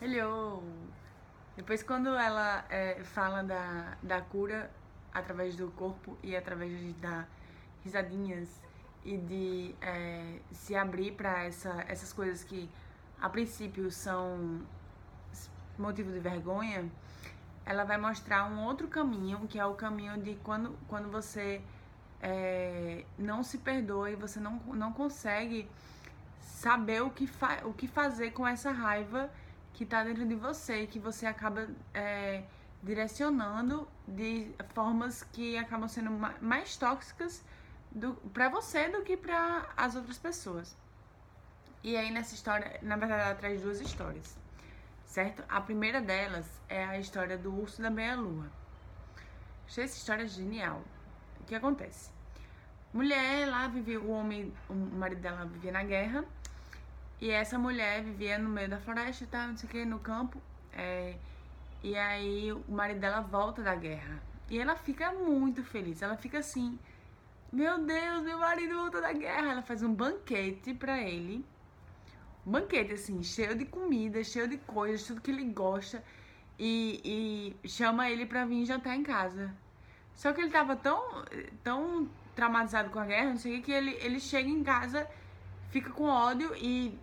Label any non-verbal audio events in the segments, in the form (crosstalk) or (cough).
Hello! Depois quando ela é, fala da, da cura através do corpo e através de dar risadinhas e de é, se abrir para essa, essas coisas que a princípio são motivo de vergonha, ela vai mostrar um outro caminho, que é o caminho de quando, quando você é, não se perdoa e você não, não consegue saber o que, o que fazer com essa raiva que está dentro de você, que você acaba é, direcionando de formas que acabam sendo mais tóxicas para você do que para as outras pessoas. E aí nessa história, na verdade, ela traz duas histórias, certo? A primeira delas é a história do urso da meia-lua. Achei essa história genial. O que acontece? Mulher lá vivia, o homem, o marido dela vivia na guerra, e essa mulher vivia no meio da floresta e tal, não sei o que, no campo. É, e aí o marido dela volta da guerra. E ela fica muito feliz. Ela fica assim: Meu Deus, meu marido volta da guerra. Ela faz um banquete pra ele. Um banquete, assim, cheio de comida, cheio de coisas, tudo que ele gosta. E, e chama ele pra vir jantar em casa. Só que ele tava tão, tão traumatizado com a guerra, não sei o que, que ele, ele chega em casa, fica com ódio e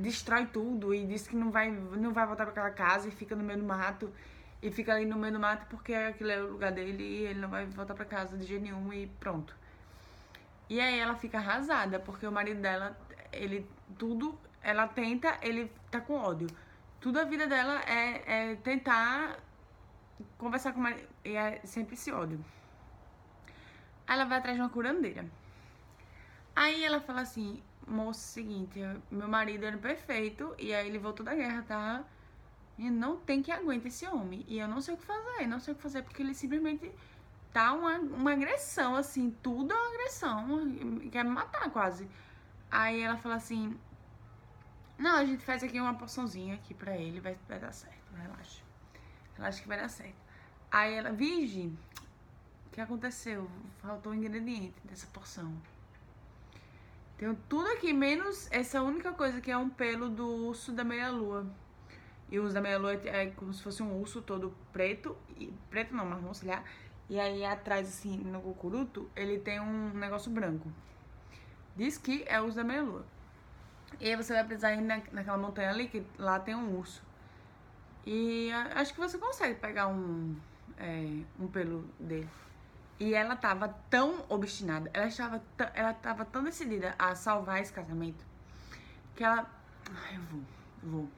destrói tudo e diz que não vai, não vai voltar para aquela casa e fica no meio do mato. E fica ali no meio do mato porque aquilo é o lugar dele e ele não vai voltar para casa de jeito nenhum e pronto. E aí ela fica arrasada porque o marido dela, ele tudo, ela tenta, ele tá com ódio. Tudo a vida dela é, é tentar conversar com o marido e é sempre esse ódio. Ela vai atrás de uma curandeira. Aí ela fala assim: moço, seguinte, meu marido era perfeito e aí ele voltou da guerra, tá? E não tem que aguentar esse homem. E eu não sei o que fazer, não sei o que fazer, porque ele simplesmente tá uma, uma agressão, assim, tudo é uma agressão, quer me matar quase. Aí ela fala assim, não, a gente faz aqui uma porçãozinha aqui pra ele, vai, vai dar certo, relaxa. Relaxa que vai dar certo. Aí ela, Virgem, o que aconteceu? Faltou um ingrediente dessa porção. Tenho tudo aqui, menos essa única coisa que é um pelo do urso da meia-lua. E o urso da meia-lua é como se fosse um urso todo preto. E, preto não, marrom, sei lá. E aí atrás, assim, no cucuruto, ele tem um negócio branco. Diz que é o urso da meia-lua. E aí você vai precisar ir na, naquela montanha ali, que lá tem um urso. E acho que você consegue pegar um, é, um pelo dele. E ela tava tão obstinada, ela estava, ela tava tão decidida a salvar esse casamento, que ela. Ai, eu vou, eu vou.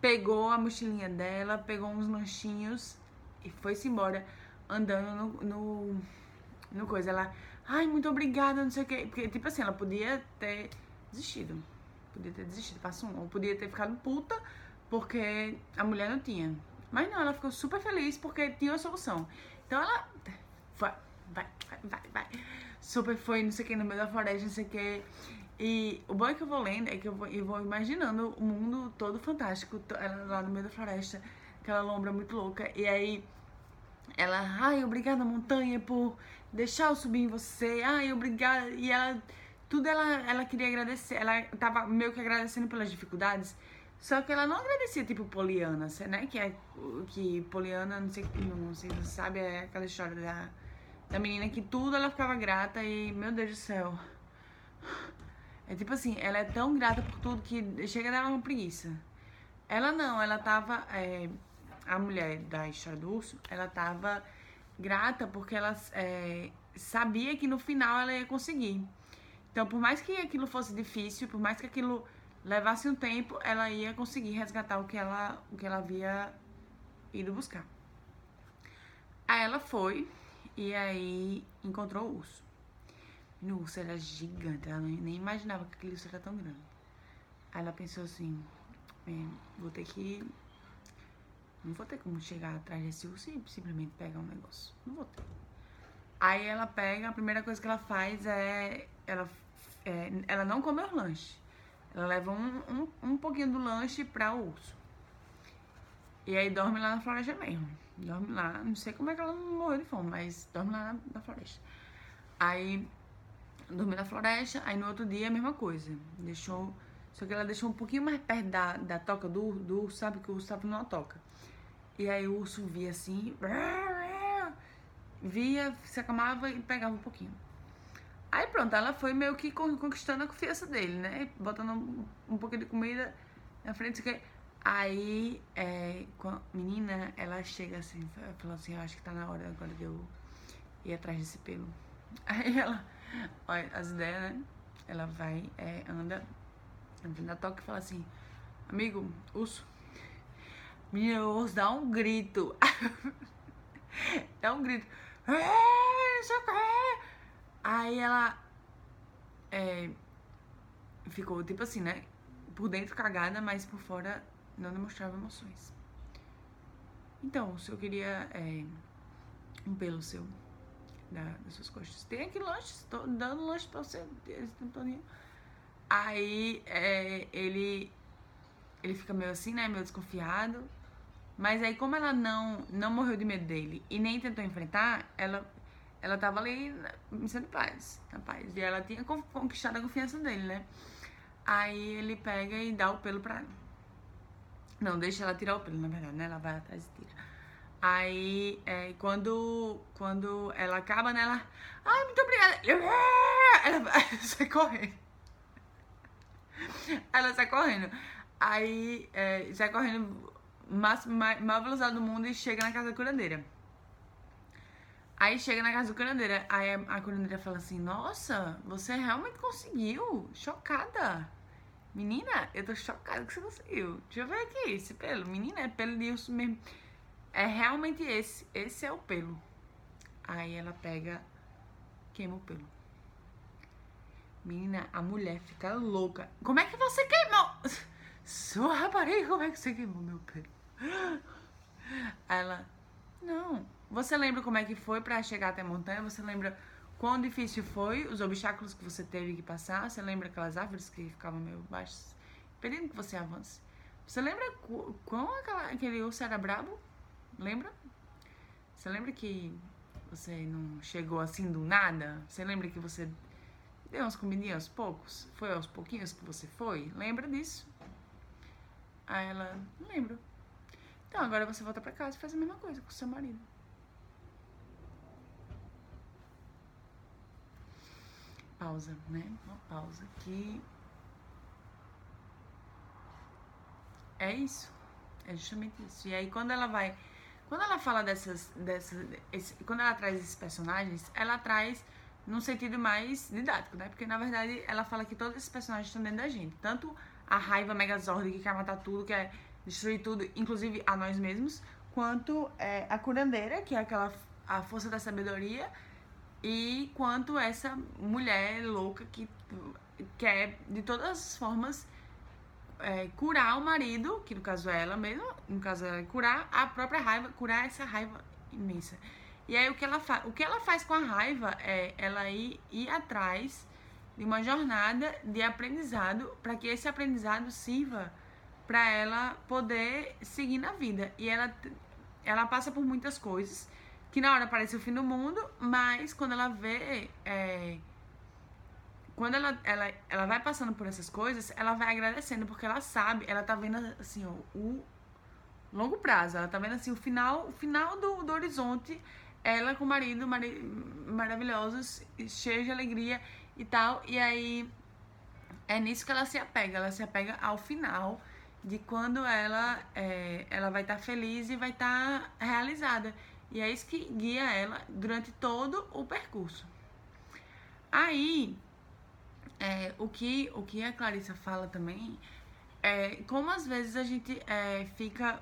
Pegou a mochilinha dela, pegou uns lanchinhos e foi-se embora, andando no, no, no coisa. Ela, ai, muito obrigada, não sei o quê. Porque, tipo assim, ela podia ter desistido. Podia ter desistido, passou um. Ou podia ter ficado puta porque a mulher não tinha. Mas não, ela ficou super feliz porque tinha uma solução. Então ela vai, vai, vai, vai. Super foi, não sei o que, no meio da floresta, não sei o que. E o bom é que eu vou lendo, é que eu vou, eu vou imaginando o mundo todo fantástico, ela lá no meio da floresta, aquela lombra muito louca. E aí ela, ai, obrigada montanha por deixar eu subir em você, ai, obrigada. E ela, tudo ela, ela queria agradecer, ela tava meio que agradecendo pelas dificuldades. Só que ela não agradecia, tipo, Poliana, né? Que é que Poliana, não sei, não sei se sabe, é aquela história da da menina que tudo ela ficava grata e, meu Deus do céu. É tipo assim, ela é tão grata por tudo que chega a dar uma preguiça. Ela não, ela tava. É, a mulher da história do urso, ela tava grata porque ela é, sabia que no final ela ia conseguir. Então, por mais que aquilo fosse difícil, por mais que aquilo levasse um tempo, ela ia conseguir resgatar o que ela, o que ela havia ido buscar. Aí ela foi, e aí encontrou o urso. E o urso era gigante, ela nem imaginava que aquele urso era tão grande. Aí ela pensou assim, é, vou ter que. Não vou ter como chegar atrás desse urso e simplesmente pegar um negócio. Não vou ter. Aí ela pega, a primeira coisa que ela faz é. Ela, é, ela não come o lanche. Ela leva um, um, um pouquinho do lanche pra o urso. E aí dorme lá na floresta mesmo. Dorme lá, não sei como é que ela não morreu de fome, mas dorme lá na, floresta. Aí dormi na floresta, aí no outro dia a mesma coisa. Deixou Só que ela deixou um pouquinho mais perto da, da toca do, do urso, sabe? Que o urso tava numa toca. E aí o urso via assim, via, se acalmava e pegava um pouquinho. Aí pronto, ela foi meio que conquistando a confiança dele, né? Botando um, um pouquinho de comida na frente. Que... Aí, é, a menina, ela chega assim, falou assim, eu acho que tá na hora agora de eu ir atrás desse pelo. (laughs) Aí ela, olha, as ideias, né? Ela vai, é, anda, anda na toca e fala assim, amigo, urso. Menina, o urso dá um grito. (laughs) dá um grito. Aí ela é, ficou tipo assim, né? Por dentro cagada, mas por fora não demonstrava emoções. Então, se eu queria é, um pelo seu da, das suas costas, tem aqui lanche, estou dando lanche pra você tempo todo. Aí é, ele ele fica meio assim, né? Meio desconfiado. Mas aí, como ela não, não morreu de medo dele e nem tentou enfrentar, ela ela tava ali missão de paz, na paz. E ela tinha conquistado a confiança dele, né? Aí ele pega e dá o pelo pra ela. Não, deixa ela tirar o pelo, na verdade, né? Ela vai atrás e tira. Aí, é, quando, quando ela acaba, né? Ela, ai, muito obrigada. Ela, (laughs) ela sai correndo. Ela sai correndo. Aí, é, sai correndo máximo, maior velocidade do mundo e chega na casa da curandeira. Aí chega na casa do curandeira, aí a curandeira fala assim, nossa, você realmente conseguiu, chocada. Menina, eu tô chocada que você conseguiu. Deixa eu ver aqui, esse pelo. Menina, é pelo de urso mesmo. É realmente esse, esse é o pelo. Aí ela pega, queima o pelo. Menina, a mulher fica louca. Como é que você queimou? (laughs) Sua rapariga, como é que você queimou meu pelo? (gasps) Ela, não, você lembra como é que foi para chegar até a montanha? Você lembra quão difícil foi, os obstáculos que você teve que passar? Você lembra aquelas árvores que ficavam meio baixas, pedindo que você avance? Você lembra quão aquela, aquele urso era brabo? Lembra? Você lembra que você não chegou assim do nada? Você lembra que você deu umas comidinhas aos poucos? Foi aos pouquinhos que você foi? Lembra disso? Aí ela, não lembro. Então agora você volta pra casa e faz a mesma coisa com o seu marido. Pausa, né? Uma pausa que é isso, é justamente isso. E aí quando ela vai, quando ela fala dessas, dessas, esse, quando ela traz esses personagens, ela traz num sentido mais didático, né? Porque na verdade ela fala que todos esses personagens estão dentro da gente, tanto a raiva Megazord que quer matar tudo, que quer destruir tudo, inclusive a nós mesmos, quanto é, a curandeira, que é aquela a força da sabedoria e quanto essa mulher louca que quer, de todas as formas, é, curar o marido, que no caso é ela mesma, no caso é curar a própria raiva, curar essa raiva imensa. E aí o que ela faz? O que ela faz com a raiva é ela ir, ir atrás de uma jornada de aprendizado para que esse aprendizado sirva para ela poder seguir na vida. E ela ela passa por muitas coisas que na hora parece o fim do mundo, mas quando ela vê. É, quando ela, ela, ela vai passando por essas coisas, ela vai agradecendo, porque ela sabe, ela tá vendo assim, ó, o longo prazo, ela tá vendo assim, o final, o final do, do horizonte, ela com o marido, marido maravilhosos, cheios de alegria e tal, e aí é nisso que ela se apega, ela se apega ao final de quando ela, é, ela vai estar tá feliz e vai estar tá realizada. E é isso que guia ela durante todo o percurso. Aí, é, o, que, o que a Clarissa fala também é como às vezes a gente é, fica.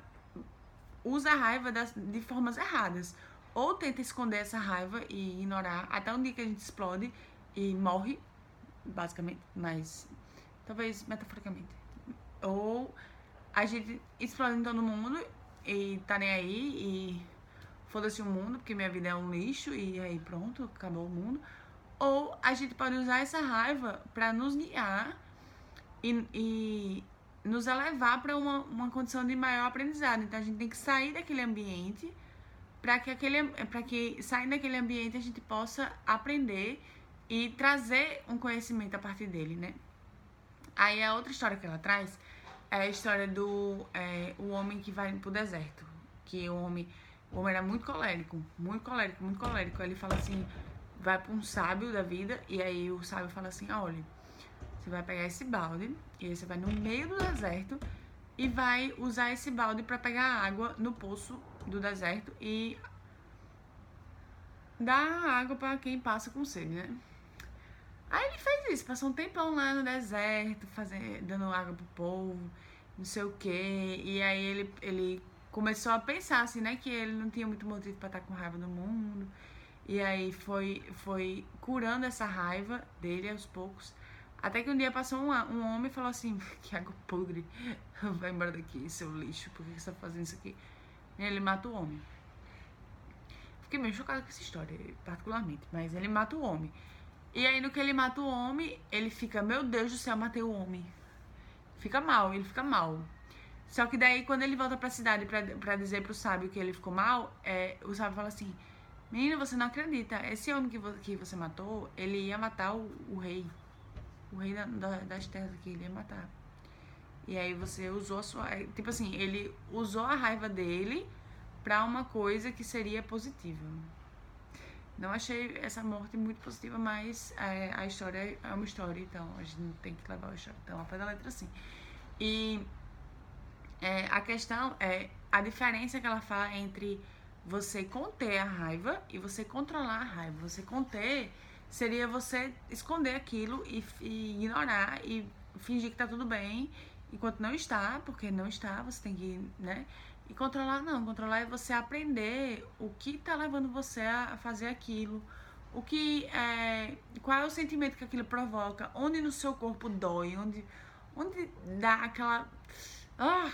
usa a raiva das, de formas erradas. Ou tenta esconder essa raiva e ignorar até um dia que a gente explode e morre, basicamente, mas talvez metaforicamente. Ou a gente explode em todo mundo e tá nem aí e foda-se o mundo, porque minha vida é um lixo e aí pronto, acabou o mundo. Ou a gente pode usar essa raiva para nos guiar e, e nos elevar para uma, uma condição de maior aprendizado. Então a gente tem que sair daquele ambiente para que aquele para que saindo daquele ambiente a gente possa aprender e trazer um conhecimento a partir dele, né? Aí a outra história que ela traz é a história do é, o homem que vai pro deserto. Que o homem, o homem era muito colérico, muito colérico, muito colérico. Ele fala assim, vai pra um sábio da vida, e aí o sábio fala assim, olha, você vai pegar esse balde, e aí você vai no meio do deserto e vai usar esse balde para pegar água no poço do deserto e dar água para quem passa com sede, né? Aí ele fez isso, passou um tempão lá no deserto, fazendo, dando água pro povo, não sei o quê. E aí ele, ele começou a pensar assim, né, que ele não tinha muito motivo para estar com raiva do mundo. E aí foi, foi curando essa raiva dele aos poucos. Até que um dia passou um, um homem e falou assim, (laughs) que água podre, (laughs) vai embora daqui, seu lixo, por que você tá fazendo isso aqui? E ele mata o homem. Fiquei meio chocada com essa história, particularmente, mas ele mata o homem. E aí no que ele mata o homem, ele fica, meu Deus do céu, matei o homem. Fica mal, ele fica mal. Só que daí quando ele volta pra cidade pra, pra dizer pro sábio que ele ficou mal, é, o sábio fala assim, menino, você não acredita, esse homem que, vo que você matou, ele ia matar o, o rei. O rei da, da, das terras aqui, ele ia matar. E aí você usou a sua. É, tipo assim, ele usou a raiva dele pra uma coisa que seria positiva. Não achei essa morte muito positiva, mas é, a história é uma história, então a gente tem que levar a história tão ao pé da letra assim. E é, a questão é a diferença que ela fala entre você conter a raiva e você controlar a raiva. Você conter seria você esconder aquilo e, e ignorar e fingir que tá tudo bem, enquanto não está, porque não está, você tem que, né? E controlar não, controlar é você aprender o que está levando você a fazer aquilo, o que é, qual é o sentimento que aquilo provoca, onde no seu corpo dói, onde, onde dá aquela, ah,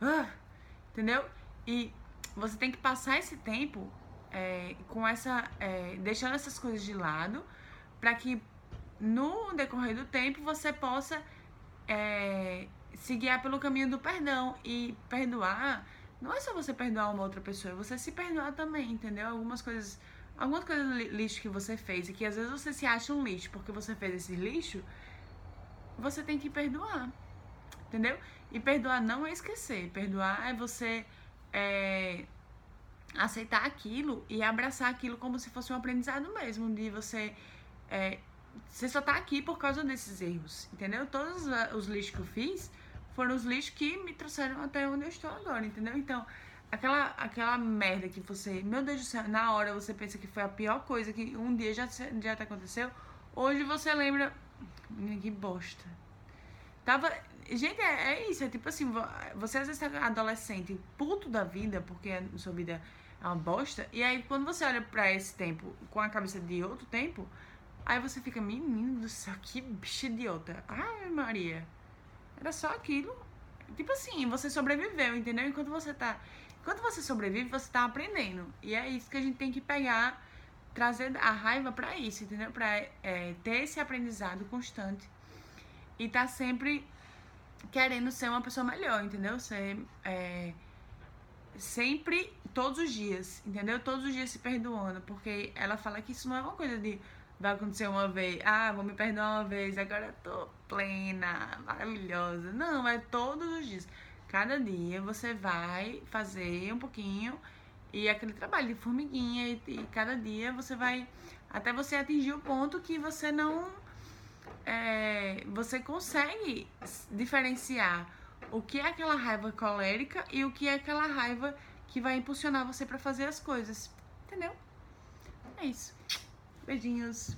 ah, entendeu? E você tem que passar esse tempo é, com essa, é, deixando essas coisas de lado, para que no decorrer do tempo você possa é, se guiar pelo caminho do perdão. E perdoar não é só você perdoar uma outra pessoa, é você se perdoar também, entendeu? Algumas coisas, algumas coisas lixo que você fez e que às vezes você se acha um lixo porque você fez esse lixo, você tem que perdoar, entendeu? E perdoar não é esquecer, perdoar é você é, aceitar aquilo e abraçar aquilo como se fosse um aprendizado mesmo, de você é, você só tá aqui por causa desses erros, entendeu? Todos os lixos que eu fiz foram os lixos que me trouxeram até onde eu estou agora, entendeu? Então, aquela, aquela merda que você, meu Deus do céu, na hora você pensa que foi a pior coisa que um dia já, já te aconteceu, hoje você lembra, que bosta. Tava, gente, é, é isso, é tipo assim, você às vezes tá adolescente, puto da vida, porque a sua vida é uma bosta, e aí quando você olha pra esse tempo com a cabeça de outro tempo, Aí você fica, menino do céu, que bicho idiota. Ai, Maria. Era só aquilo. Tipo assim, você sobreviveu, entendeu? Enquanto você tá. Enquanto você sobrevive, você tá aprendendo. E é isso que a gente tem que pegar, trazer a raiva para isso, entendeu? Pra é, ter esse aprendizado constante. E tá sempre querendo ser uma pessoa melhor, entendeu? Ser. É, sempre, todos os dias, entendeu? Todos os dias se perdoando. Porque ela fala que isso não é uma coisa de vai acontecer uma vez, ah, vou me perdoar uma vez, agora eu tô plena, maravilhosa. Não, é todos os dias. Cada dia você vai fazer um pouquinho e aquele trabalho de formiguinha e, e cada dia você vai até você atingir o ponto que você não é, você consegue diferenciar o que é aquela raiva colérica e o que é aquela raiva que vai impulsionar você para fazer as coisas. Entendeu? É isso. Beijinhos.